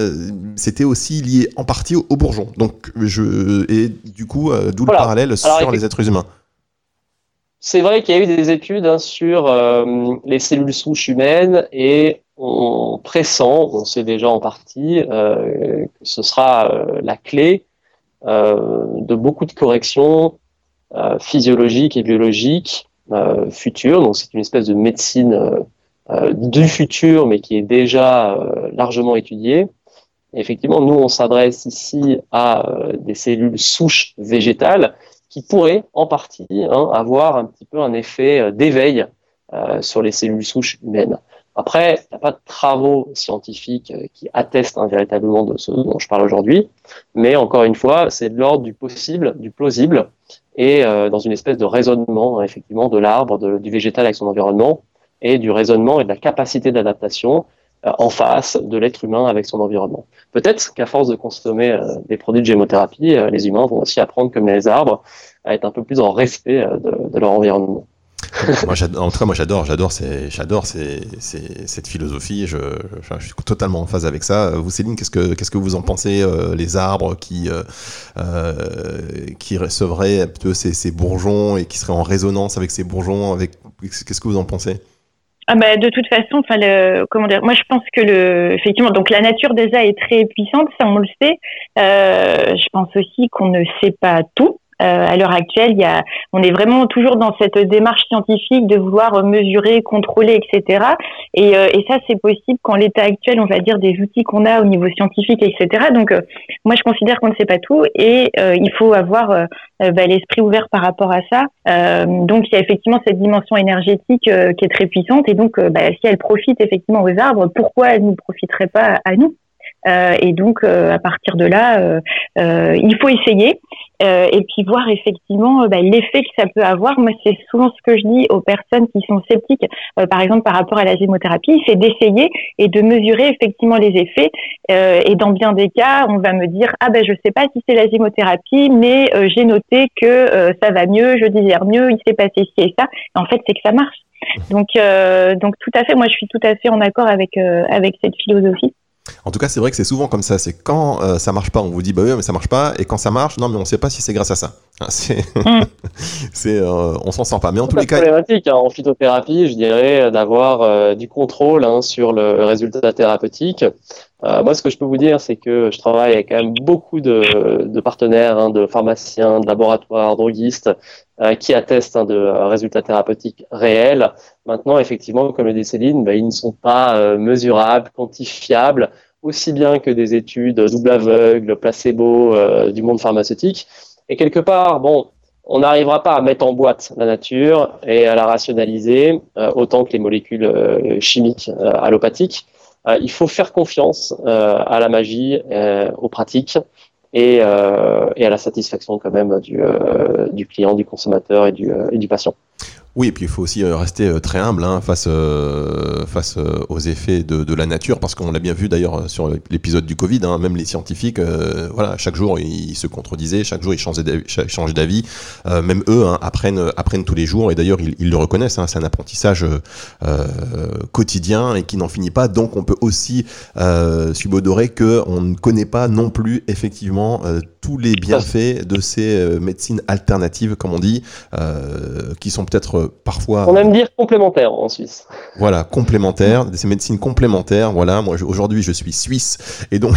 Speaker 1: c'était aussi lié en partie aux, bourgeons. Donc, je et du coup, d'où le parallèle sur les êtres humains.
Speaker 2: C'est vrai qu'il y a eu des études hein, sur euh, les cellules souches humaines et on pressent, on sait déjà en partie, euh, que ce sera euh, la clé de beaucoup de corrections physiologiques et biologiques futures. Donc c'est une espèce de médecine du futur, mais qui est déjà largement étudiée. effectivement, nous, on s'adresse ici à des cellules souches végétales qui pourrait en partie hein, avoir un petit peu un effet euh, d'éveil euh, sur les cellules souches humaines. Après, il n'y a pas de travaux scientifiques euh, qui attestent hein, véritablement de ce dont je parle aujourd'hui, mais encore une fois, c'est de l'ordre du possible, du plausible, et dans une espèce de raisonnement, effectivement, de l'arbre, du végétal avec son environnement, et du raisonnement et de la capacité d'adaptation en face de l'être humain avec son environnement. Peut-être qu'à force de consommer des produits de gémothérapie, les humains vont aussi apprendre, comme les arbres, à être un peu plus en respect de leur environnement
Speaker 1: en tout cas, moi j'adore, j'adore, j'adore cette philosophie. Je, suis totalement en phase avec ça. Vous, Céline, qu'est-ce que qu'est-ce que vous en pensez euh, Les arbres qui euh, euh, qui recevraient ces, ces, bourgeons et qui seraient en résonance avec ces bourgeons. Avec qu'est-ce que vous en pensez?
Speaker 3: Ah bah, de toute façon, enfin comment dire, moi je pense que le effectivement donc la nature déjà est très puissante, ça on le sait. je pense aussi qu'on ne sait pas tout. Euh, à l'heure actuelle, il y a, on est vraiment toujours dans cette démarche scientifique de vouloir mesurer, contrôler, etc. Et, euh, et ça, c'est possible quand l'état actuel, on va dire, des outils qu'on a au niveau scientifique, etc. Donc, euh, moi, je considère qu'on ne sait pas tout et il faut avoir bah, l'esprit ouvert par rapport à ça. donc, il y a effectivement cette dimension énergétique qui est très puissante et donc, bah, si elle profite effectivement aux arbres, pourquoi elle ne profiterait pas à nous? Et donc, à partir de là, il faut essayer. Euh, et puis voir effectivement euh, bah, l'effet que ça peut avoir. Moi, c'est souvent ce que je dis aux personnes qui sont sceptiques, euh, par exemple par rapport à la gémothérapie, c'est d'essayer et de mesurer effectivement les effets. et dans bien des cas, on va me dire ah ben je sais pas si c'est la gémothérapie, mais j'ai noté que ça va mieux, je digère mieux, il s'est passé ci et ça. en fait, c'est que ça marche. Donc, donc tout à fait, moi je suis tout à fait en accord avec avec cette philosophie.
Speaker 1: En tout cas, c'est vrai que c'est souvent comme ça. C'est quand euh, ça marche pas, on vous dit bah oui, mais ça marche pas. Et quand ça marche, non, mais on sait pas si c'est grâce à ça. C'est, mm. <laughs> c'est, euh, on s'en sent pas. Mais en tous les cas,
Speaker 2: problématique hein, en phytothérapie, je dirais euh, d'avoir du contrôle hein, sur le résultat thérapeutique. moi, ce que je peux vous dire, c'est que je travaille avec quand même beaucoup de, partenaires, hein, de pharmaciens, de laboratoires, droguistes, qui attestent de résultats thérapeutiques réels. Maintenant, effectivement, comme le dit Céline, bah, ils ne sont pas mesurables, quantifiables aussi bien que des études double aveugle, placebo euh, du monde pharmaceutique. Et quelque part, bon, on n'arrivera pas à mettre en boîte la nature et à la rationaliser euh, autant que les molécules euh, chimiques allopathiques. il faut faire confiance à la magie, aux pratiques et, à la satisfaction quand même du, du client, du consommateur et du patient.
Speaker 1: Oui, et puis il faut aussi euh, rester euh, très humble hein, face, euh, face aux effets de, de, la nature, parce qu'on l'a bien vu d'ailleurs sur l'épisode du Covid, hein, même les scientifiques, voilà, chaque jour ils se contredisaient, chaque jour ils changeaient d'avis, même eux hein, apprennent, apprennent tous les jours, et d'ailleurs ils, ils, le reconnaissent, hein, c'est un apprentissage quotidien et qui n'en finit pas, donc on peut aussi subodorer qu'on ne connaît pas non plus effectivement tous les bienfaits de ces médecines alternatives, comme on dit, qui sont peut-être parfois.
Speaker 2: On aime dire complémentaire en Suisse.
Speaker 1: Voilà, complémentaire, ces médecines complémentaires. Voilà, moi aujourd'hui je suis suisse et donc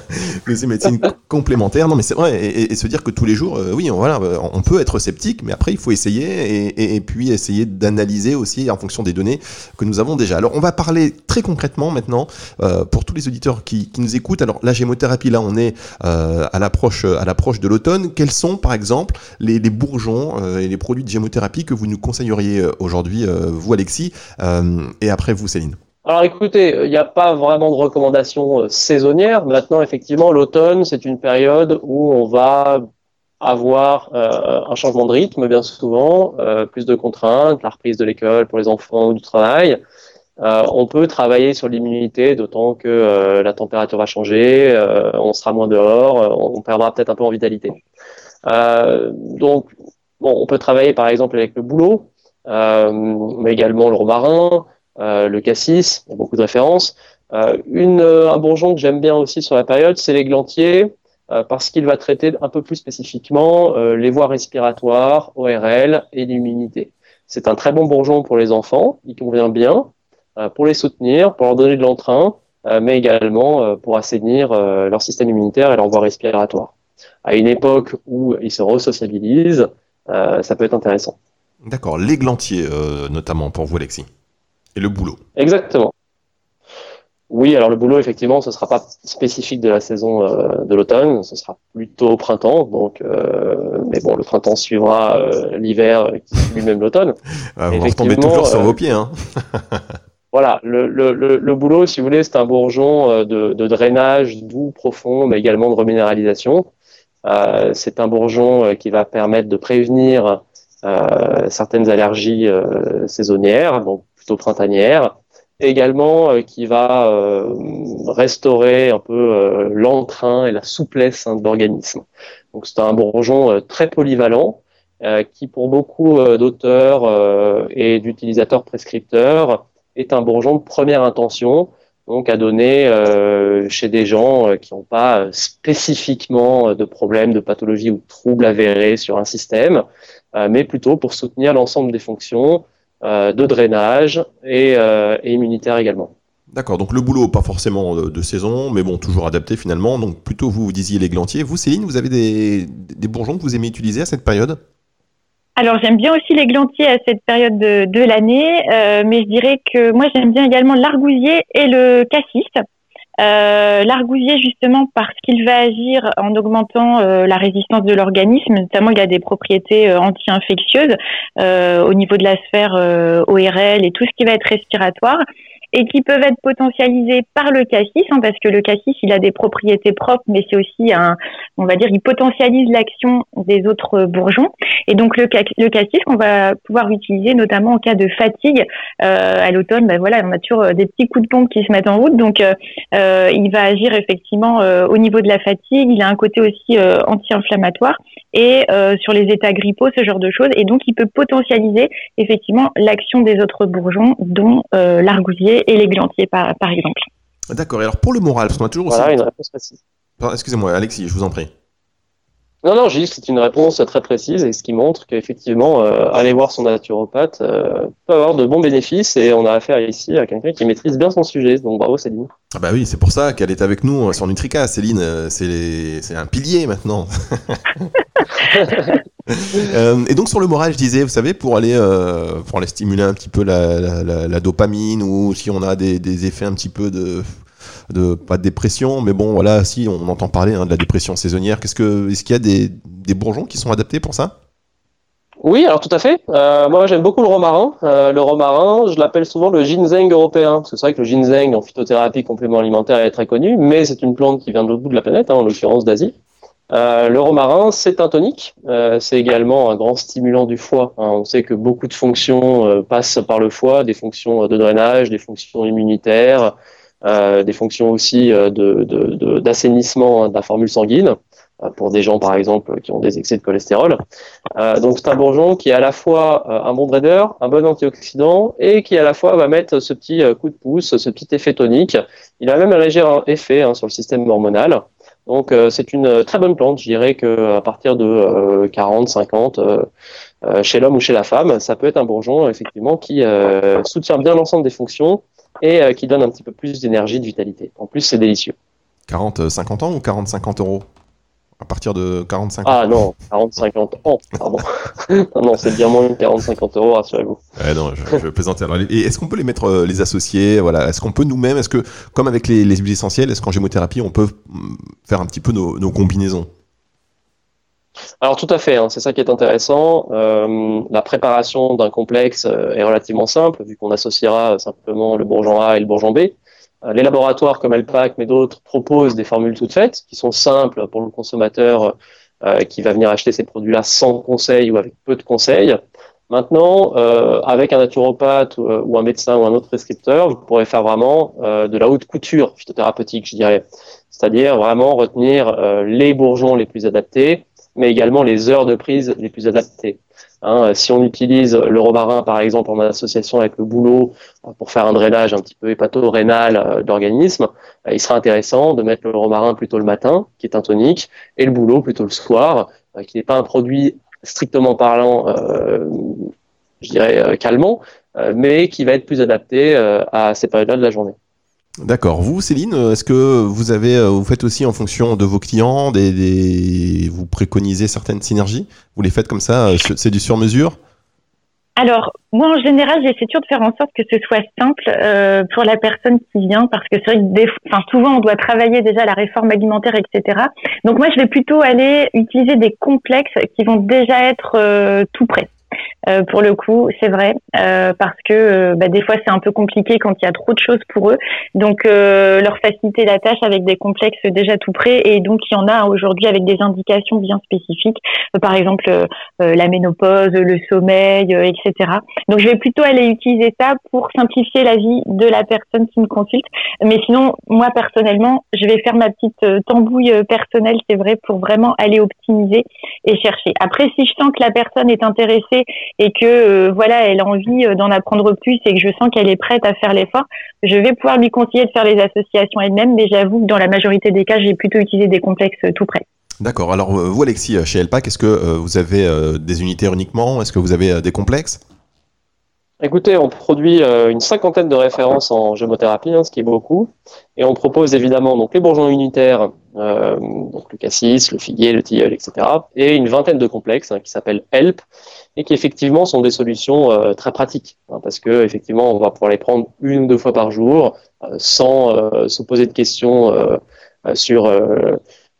Speaker 1: <laughs> ces médecines <laughs> complémentaires. Non, mais c'est vrai et, se dire que tous les jours, euh, oui, on, voilà, on peut être sceptique, mais après il faut essayer et, puis essayer d'analyser aussi en fonction des données que nous avons déjà. Alors on va parler très concrètement maintenant euh, pour tous les auditeurs qui, nous écoutent. Alors la gémothérapie, là, on est euh, à l'approche à l'approche de l'automne. Quels sont, par exemple, les, les bourgeons et les produits de gémothérapie que vous nous conseillez euh, aujourd'hui, euh, vous Alexis, euh, et après vous Céline
Speaker 2: alors écoutez, il n'y a pas vraiment de recommandations saisonnières. Maintenant, effectivement, l'automne, c'est une période où on va avoir un changement de rythme bien souvent, plus de contraintes, la reprise de l'école pour les enfants ou du travail. on peut travailler sur l'immunité, d'autant que la température va changer, on sera moins dehors, on perdra peut-être un peu en vitalité. donc, on peut travailler par exemple avec le boulot, mais également le romarin, euh, le cassis, beaucoup de références. Euh, un bourgeon que j'aime bien aussi sur la période, c'est l'églantier, parce qu'il va traiter un peu plus spécifiquement les voies respiratoires, ORL et l'immunité. C'est un très bon bourgeon pour les enfants, il convient bien pour les soutenir, pour leur donner de l'entrain, mais également pour assainir leur système immunitaire et leur voie respiratoire. À une époque où ils se resociabilisent, ça peut être intéressant.
Speaker 1: D'accord, l'églantier euh, notamment pour vous Alexis. Et le boulot.
Speaker 2: Exactement. Oui, alors le boulot, effectivement, ce ne sera pas spécifique de la saison euh, de l'automne, ce sera plutôt au printemps. Donc, euh, mais bon, le printemps suivra l'hiver qui lui-même l'automne. <laughs>
Speaker 1: Ah, vous retombez toujours sur vos pieds. Hein. <laughs>
Speaker 2: voilà, le, le, le, boulot, si vous voulez, c'est un bourgeon de, de, drainage doux, profond, mais également de reminéralisation. c'est un bourgeon qui va permettre de prévenir certaines allergies saisonnières, donc plutôt printanières, également qui va restaurer un peu l'entrain et la souplesse hein, de l'organisme. Donc c'est un bourgeon très polyvalent euh, qui pour beaucoup euh, d'auteurs euh, et d'utilisateurs prescripteurs est un bourgeon de première intention, donc à donner chez des gens qui n'ont pas spécifiquement de problèmes, de pathologie ou de troubles avérés sur un système, mais plutôt pour soutenir l'ensemble des fonctions de drainage et, immunitaire également.
Speaker 1: D'accord, donc le boulot, pas forcément de, saison, mais bon, toujours adapté finalement. Donc plutôt vous, vous disiez les glantiers. Vous, Céline, vous avez des bourgeons que vous aimez utiliser à cette période?
Speaker 3: Alors j'aime bien aussi les glantiers à cette période de, l'année, euh, mais je dirais que moi j'aime bien également l'argousier et le cassis. Euh, l'argousier justement parce qu'il va agir en augmentant euh, la résistance de l'organisme, notamment il a des propriétés anti-infectieuses au niveau de la sphère ORL et tout ce qui va être respiratoire et qui peuvent être potentialisés par le cassis, hein, parce que le cassis, il a des propriétés propres, mais c'est aussi un, on va dire, il potentialise l'action des autres bourgeons. Et donc le, cassis qu'on va pouvoir utiliser notamment en cas de fatigue. Euh, à l'automne, ben voilà, on a toujours euh, des petits coups de pompe qui se mettent en route, donc euh, il va agir effectivement au niveau de la fatigue. Il a un côté aussi anti-inflammatoire et sur les états grippaux, ce genre de choses. Et donc il peut potentialiser effectivement l'action des autres bourgeons, dont l'argousier et les glantiers, par, par exemple.
Speaker 1: D'accord. Et alors pour le moral, parce qu'on a toujours
Speaker 2: voilà, une réponse précise.
Speaker 1: Excusez-moi, Alexis, je vous en prie.
Speaker 2: Non, non, j'ai dit que c'est une réponse très précise et ce qui montre qu'effectivement, euh, aller voir son naturopathe euh, peut avoir de bons bénéfices et on a affaire ici à quelqu'un qui maîtrise bien son sujet. Donc bravo Céline.
Speaker 1: Ah bah oui, c'est pour ça qu'elle est avec nous sur Nutrica. Céline, euh, c'est un pilier maintenant. <laughs> et donc sur le moral, je disais, vous savez, pour aller, pour aller stimuler un petit peu la, dopamine ou si on a des, des effets un petit peu de de pas de dépression, mais bon, voilà, si on entend parler hein, de la dépression saisonnière, qu'est-ce que, est-ce qu'il y a des, bourgeons qui sont adaptés pour ça?
Speaker 2: Oui, alors tout à fait. Euh, moi, j'aime beaucoup le romarin. Euh, le romarin, je l'appelle souvent le ginseng européen. C'est vrai que le ginseng en phytothérapie complément alimentaire est très connu, mais c'est une plante qui vient de l'autre bout de la planète, hein, en l'occurrence d'Asie. Euh, le romarin, c'est un tonique. c'est également un grand stimulant du foie. Hein. On sait que beaucoup de fonctions passent par le foie, des fonctions de drainage, des fonctions immunitaires, des fonctions aussi euh, d'assainissement de, de, de la formule sanguine euh, pour des gens par exemple qui ont des excès de cholestérol. Euh, donc c'est un bourgeon qui est à la fois un bon draineur, un bon antioxydant et qui à la fois va mettre ce petit coup de pouce, ce petit effet tonique. Il a même un léger effet hein, sur le système hormonal. Donc c'est une très bonne plante, je dirais que à partir de 40, 50 chez l'homme ou chez la femme, ça peut être un bourgeon effectivement qui soutient bien l'ensemble des fonctions et euh, qui donne un petit peu plus d'énergie, de vitalité. En plus, c'est délicieux.
Speaker 1: 40, 50 ans ou 40, 50 euros? À partir de 40-50
Speaker 2: Ah non, 40-50 ans, pardon. <laughs> non, c'est bien moins de 40-50 euros, rassurez-vous.
Speaker 1: Ouais, non, je, je plaisantais. et est-ce qu'on peut les mettre, euh, les associer voilà, Est-ce qu'on peut nous-mêmes, est-ce que, comme avec les, les huiles essentielles, est-ce qu'en gémothérapie, on peut mm, faire un petit peu nos, nos combinaisons?
Speaker 2: Alors tout à fait, hein, c'est ça qui est intéressant. Euh, la préparation d'un complexe euh, est relativement simple, vu qu'on associera simplement le bourgeon A et le bourgeon B. Euh, les laboratoires comme Elpac, mais d'autres, proposent des formules toutes faites, qui sont simples pour le consommateur qui va venir acheter ces produits-là sans conseil ou avec peu de conseils. Maintenant, avec un naturopathe ou, un médecin ou un autre prescripteur, vous pourrez faire vraiment de la haute couture phytothérapeutique, je dirais. C'est-à-dire vraiment retenir les bourgeons les plus adaptés, mais également les heures de prise les plus adaptées. Hein, si on utilise le romarin, par exemple, en association avec le boulot pour faire un drainage un petit peu hépato-rénal euh, d'organisme, euh, il sera intéressant de mettre le romarin plutôt le matin, qui est un tonique, et le boulot plutôt le soir, euh, qui n'est pas un produit strictement parlant, je dirais, calmant, mais qui va être plus adapté à ces périodes-là de la journée.
Speaker 1: D'accord. Vous, Céline, est-ce que vous avez, euh, vous faites aussi en fonction de vos clients, des, vous préconisez certaines synergies? Vous les faites comme ça euh, C'est du sur-mesure?
Speaker 3: Alors, moi, en général, j'essaie toujours de faire en sorte que ce soit simple euh, pour la personne qui vient, parce que c'est vrai que souvent, on doit travailler déjà la réforme alimentaire, etc. Donc, moi, je vais plutôt aller utiliser des complexes qui vont déjà être tout prêts. Euh, pour le coup, c'est vrai, euh, parce que euh, bah, des fois c'est un peu compliqué quand il y a trop de choses pour eux. Donc leur faciliter la tâche avec des complexes déjà tout prêts et donc il y en a aujourd'hui avec des indications bien spécifiques, par exemple la ménopause, le sommeil, etc. Donc je vais plutôt aller utiliser ça pour simplifier la vie de la personne qui me consulte. Mais sinon, moi personnellement, je vais faire ma petite tambouille personnelle, c'est vrai, pour vraiment aller optimiser et chercher. Après, si je sens que la personne est intéressée et que euh, voilà, elle a envie euh, d'en apprendre plus et que je sens qu'elle est prête à faire l'effort, je vais pouvoir lui conseiller de faire les associations elle-même. Mais j'avoue que dans la majorité des cas, j'ai plutôt utilisé des complexes tout près.
Speaker 1: D'accord. Alors vous, Alexis, chez Elpac, est-ce que vous avez des unités uniquement? Est-ce que vous avez des complexes?
Speaker 2: Écoutez, on produit une cinquantaine de références en gémothérapie, hein, ce qui est beaucoup, et on propose évidemment donc les bourgeons unitaires, euh, donc le cassis, le figuier, le tilleul, etc., et une vingtaine de complexes hein, qui s'appellent HELP, et qui effectivement sont des solutions euh, très pratiques, hein, parce que effectivement on va pouvoir les prendre une ou deux fois par jour, euh, sans euh, se poser de questions sur,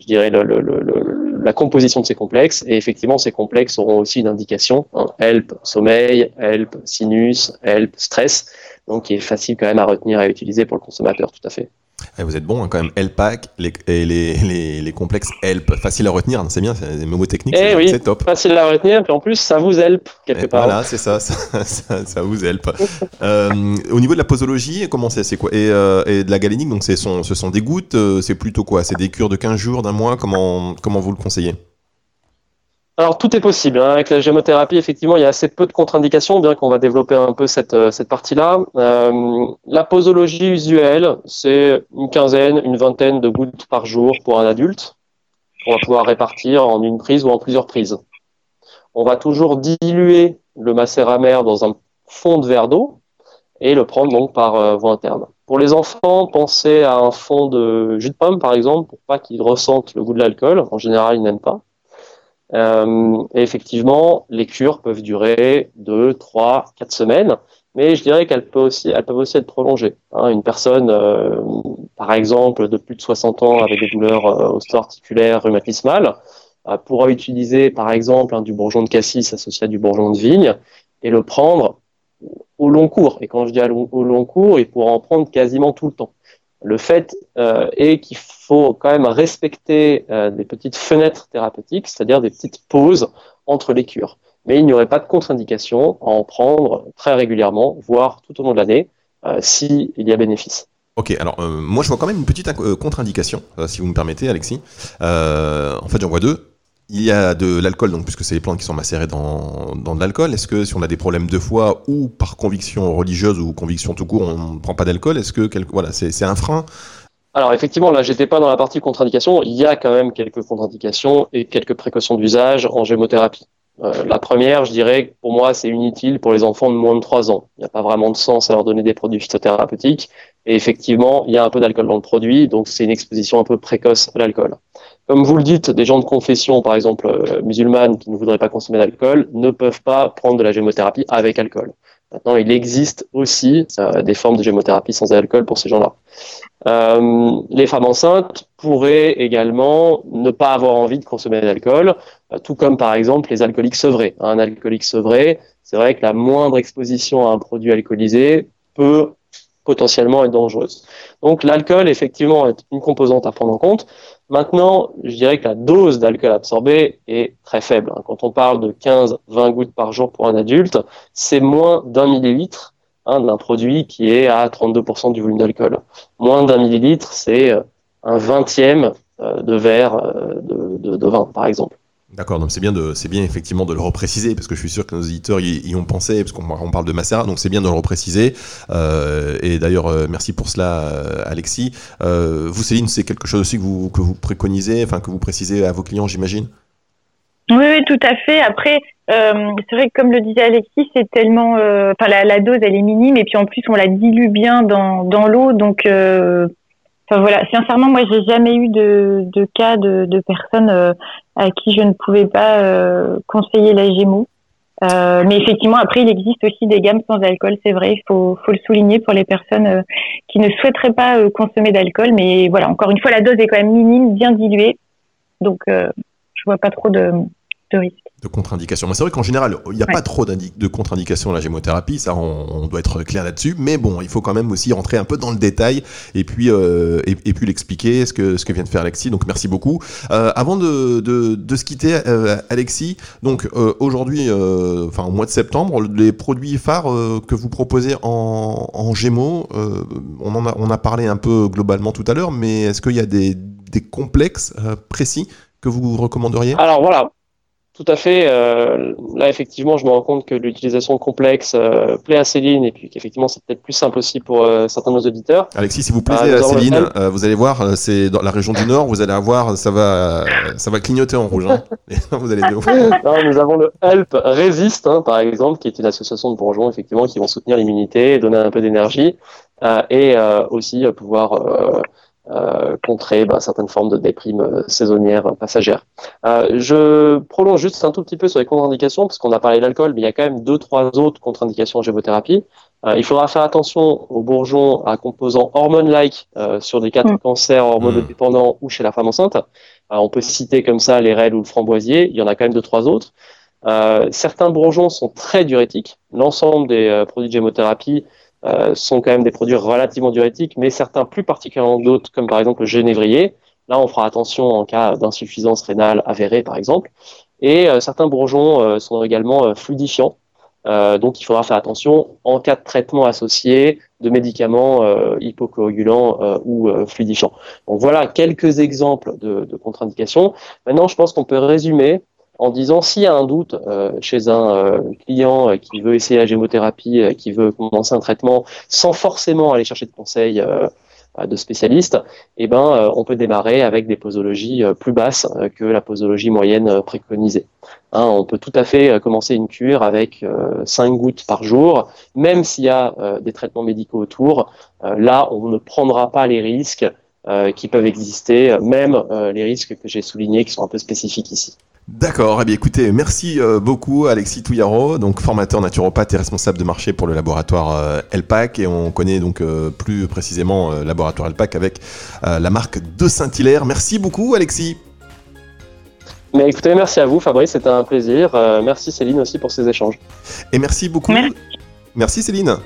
Speaker 2: je dirais, la composition de ces complexes, et effectivement ces complexes auront aussi une indication, HELP sommeil, HELP sinus, HELP stress, donc qui est facile quand même à retenir et à utiliser pour le consommateur, tout à fait.
Speaker 1: Eh, vous êtes bon, hein, quand même. Elpac les, et les, les, les, complexes help, facile à retenir, c'est bien, c'est des mots techniques,
Speaker 2: eh
Speaker 1: c'est oui, top.
Speaker 2: Facile à retenir, puis en plus, ça vous help quelque
Speaker 1: et
Speaker 2: part.
Speaker 1: Voilà, c'est ça, <laughs> ça, ça, ça, vous help. <laughs> euh, au niveau de la posologie, comment c'est, c'est quoi et, euh, et, de la galénique, donc c'est son, ce sont des gouttes, euh, c'est plutôt quoi C'est des cures de 15 jours, d'un mois comment, comment vous le conseillez?
Speaker 2: Alors tout est possible. Hein. Avec la gémothérapie, effectivement, il y a assez peu de contre-indications, bien qu'on va développer un peu cette, euh, cette partie-là. Euh, la posologie usuelle, c'est une quinzaine, une vingtaine de gouttes par jour pour un adulte. On va pouvoir répartir en une prise ou en plusieurs prises. On va toujours diluer le macéramère dans un fond de verre d'eau et le prendre donc par euh, voie interne. Pour les enfants, pensez à un fond de jus de pomme, par exemple, pour pas qu'ils ressentent le goût de l'alcool. En général, ils n'aiment pas. Euh, et effectivement, les cures peuvent durer 2, 3, 4 semaines, mais je dirais qu'elles peuvent aussi, peuvent aussi être prolongées. Hein, une personne, euh, par exemple, de plus de 60 ans avec des douleurs euh, osteoarticulaires rhumatismales, euh, pourra utiliser, par exemple, hein, du bourgeon de cassis associé à du bourgeon de vigne et le prendre au long cours. Et quand je dis au long cours, il pourra en prendre quasiment tout le temps. Le fait euh, est qu'il faut quand même respecter euh, des petites fenêtres thérapeutiques, c'est-à-dire des petites pauses entre les cures. Mais il n'y aurait pas de contre-indication à en prendre très régulièrement, voire tout au long de l'année, euh, s'il y a bénéfice.
Speaker 1: Ok, alors moi je vois quand même une petite contre-indication, si vous me permettez, Alexis. en fait, j'en vois deux. Il y a de l'alcool, donc puisque c'est les plantes qui sont macérées dans, dans de l'alcool. Est-ce que si on a des problèmes de foie ou par conviction religieuse ou conviction tout court, on ne prend pas d'alcool Est-ce que voilà, c'est un frein?
Speaker 2: Alors effectivement, là, j'étais pas dans la partie contre-indication. Il y a quand même quelques contre-indications et quelques précautions d'usage en gémothérapie. Euh, la première, je dirais, pour moi, c'est inutile pour les enfants de moins de 3 ans. Il n'y a pas vraiment de sens à leur donner des produits phytothérapeutiques. Et effectivement, il y a un peu d'alcool dans le produit, donc c'est une exposition un peu précoce à l'alcool. Comme vous le dites, des gens de confession, par exemple euh, musulmane, qui ne voudraient pas consommer d'alcool, ne peuvent pas prendre de la gémothérapie avec alcool. Maintenant, il existe aussi euh, des formes de gémothérapie sans alcool pour ces gens-là. Euh, les femmes enceintes pourraient également ne pas avoir envie de consommer d'alcool, tout comme par exemple les alcooliques sevrés. Un alcoolique sevré, c'est vrai que la moindre exposition à un produit alcoolisé peut potentiellement être dangereuse. Donc l'alcool, effectivement, est une composante à prendre en compte. Maintenant, je dirais que la dose d'alcool absorbé est très faible. Quand on parle de 15-20 gouttes par jour pour un adulte, c'est moins d'un millilitre hein, d'un produit qui est à 32% du volume d'alcool. Moins d'un millilitre, c'est euh, un vingtième euh, de verre euh, de vin, par exemple.
Speaker 1: D'accord, donc c'est bien bien effectivement de le repréciser parce que je suis sûr que nos éditeurs y, ont pensé parce qu'on on parle de Macera, donc c'est bien de le repréciser. Euh, et d'ailleurs, euh, merci pour cela, euh, Alexis. vous, Céline, c'est quelque chose aussi que vous, que vous préconisez, enfin que vous précisez à vos clients, j'imagine?
Speaker 3: Oui, oui, tout à fait. Après, c'est vrai que comme le disait Alexis, c'est tellement, enfin la, la, dose elle est minime et puis en plus on la dilue bien dans, dans l'eau, donc Enfin voilà, sincèrement, moi, j'ai jamais eu de, de cas de, de personnes euh, à qui je ne pouvais pas euh, conseiller la Gémeaux. Euh, mais effectivement, après, il existe aussi des gammes sans alcool, c'est vrai, il faut, faut le souligner pour les personnes euh, qui ne souhaiteraient pas euh, consommer d'alcool. Mais voilà, encore une fois, la dose est quand même minime, bien diluée. Donc, je vois pas trop de, de risque.
Speaker 1: De contre-indications. Mais c'est vrai qu'en général, il n'y a pas trop de contre-indications à la gémothérapie, ça on, doit être clair là-dessus, mais bon, il faut quand même aussi rentrer un peu dans le détail et puis, euh, et, puis l'expliquer, ce que, ce que vient de faire Alexis, donc merci beaucoup. Euh, avant de, de, de, se quitter, euh, Alexis, donc euh, aujourd'hui, enfin au mois de septembre, les produits phares que vous proposez en, en Gémeaux, on, en a, on a parlé un peu globalement tout à l'heure, mais est-ce qu'il y a des, des complexes précis que vous recommanderiez?
Speaker 2: Alors voilà, tout à fait. Euh, là, effectivement, je me rends compte que l'utilisation complexe euh, plaît à Céline et puis qu'effectivement, c'est peut-être plus simple aussi pour euh, certains de nos auditeurs.
Speaker 1: Alexis, si vous plaisez à Céline, vous allez voir, c'est dans la région du Nord, vous allez avoir, ça va, ça va clignoter en rouge. Hein. <laughs>
Speaker 2: vous allez non, nous avons le Help Resist, hein, par exemple, qui est une association de bourgeons, effectivement, qui vont soutenir l'immunité, donner un peu d'énergie et aussi pouvoir contrer bah, certaines formes de déprime euh, saisonnière euh, passagère. Euh, je prolonge juste un tout petit peu sur les contre-indications, parce qu'on a parlé de l'alcool, mais il y a quand même deux, trois autres contre-indications en gémothérapie. il faudra faire attention aux bourgeons à composants hormone-like sur des cas de mm. cancer hormonodépendants mm. ou chez la femme enceinte. on peut citer comme ça les rênes ou le framboisier. Il y en a quand même deux, trois autres. certains bourgeons sont très diurétiques. L'ensemble des produits de gémothérapie euh, sont quand même des produits relativement diurétiques, mais certains plus particulièrement d'autres, comme par exemple le genévrier. Là, on fera attention en cas d'insuffisance rénale avérée, par exemple. Et euh, certains bourgeons euh, sont également fluidifiants. donc, il faudra faire attention en cas de traitement associé de médicaments hypocoagulants ou fluidifiants. Donc, voilà quelques exemples de, de contre-indications. Maintenant, je pense qu'on peut résumer en disant s'il y a un doute euh, chez un euh, client euh, qui veut essayer la gémothérapie, qui veut commencer un traitement sans forcément aller chercher de conseils de spécialistes, eh ben, on peut démarrer avec des posologies plus basses que la posologie moyenne préconisée. Hein, on peut tout à fait commencer une cure avec 5 gouttes par jour, même s'il y a des traitements médicaux autour. là, on ne prendra pas les risques qui peuvent exister, même les risques que j'ai soulignés qui sont un peu spécifiques ici.
Speaker 1: D'accord, eh bien écoutez, merci euh, beaucoup Alexis Touillaro, donc formateur naturopathe et responsable de marché pour le laboratoire euh, Elpac et on connaît donc euh, plus précisément laboratoire Elpac avec la marque de Saint-Hilaire. Merci beaucoup Alexis.
Speaker 2: Mais écoutez, merci à vous Fabrice, c'était un plaisir. merci Céline aussi pour ces échanges.
Speaker 1: Et merci beaucoup. merci Céline.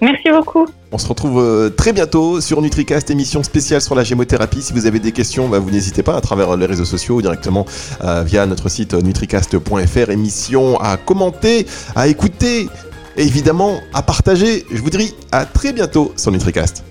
Speaker 3: Merci beaucoup.
Speaker 1: On se retrouve euh, très bientôt sur NutriCast, émission spéciale sur la gémothérapie. Si vous avez des questions, bah, vous n'hésitez pas à travers les réseaux sociaux ou directement euh, via notre site nutricast.fr. Émission à commenter, à écouter et évidemment à partager. Je vous dis à très bientôt sur NutriCast.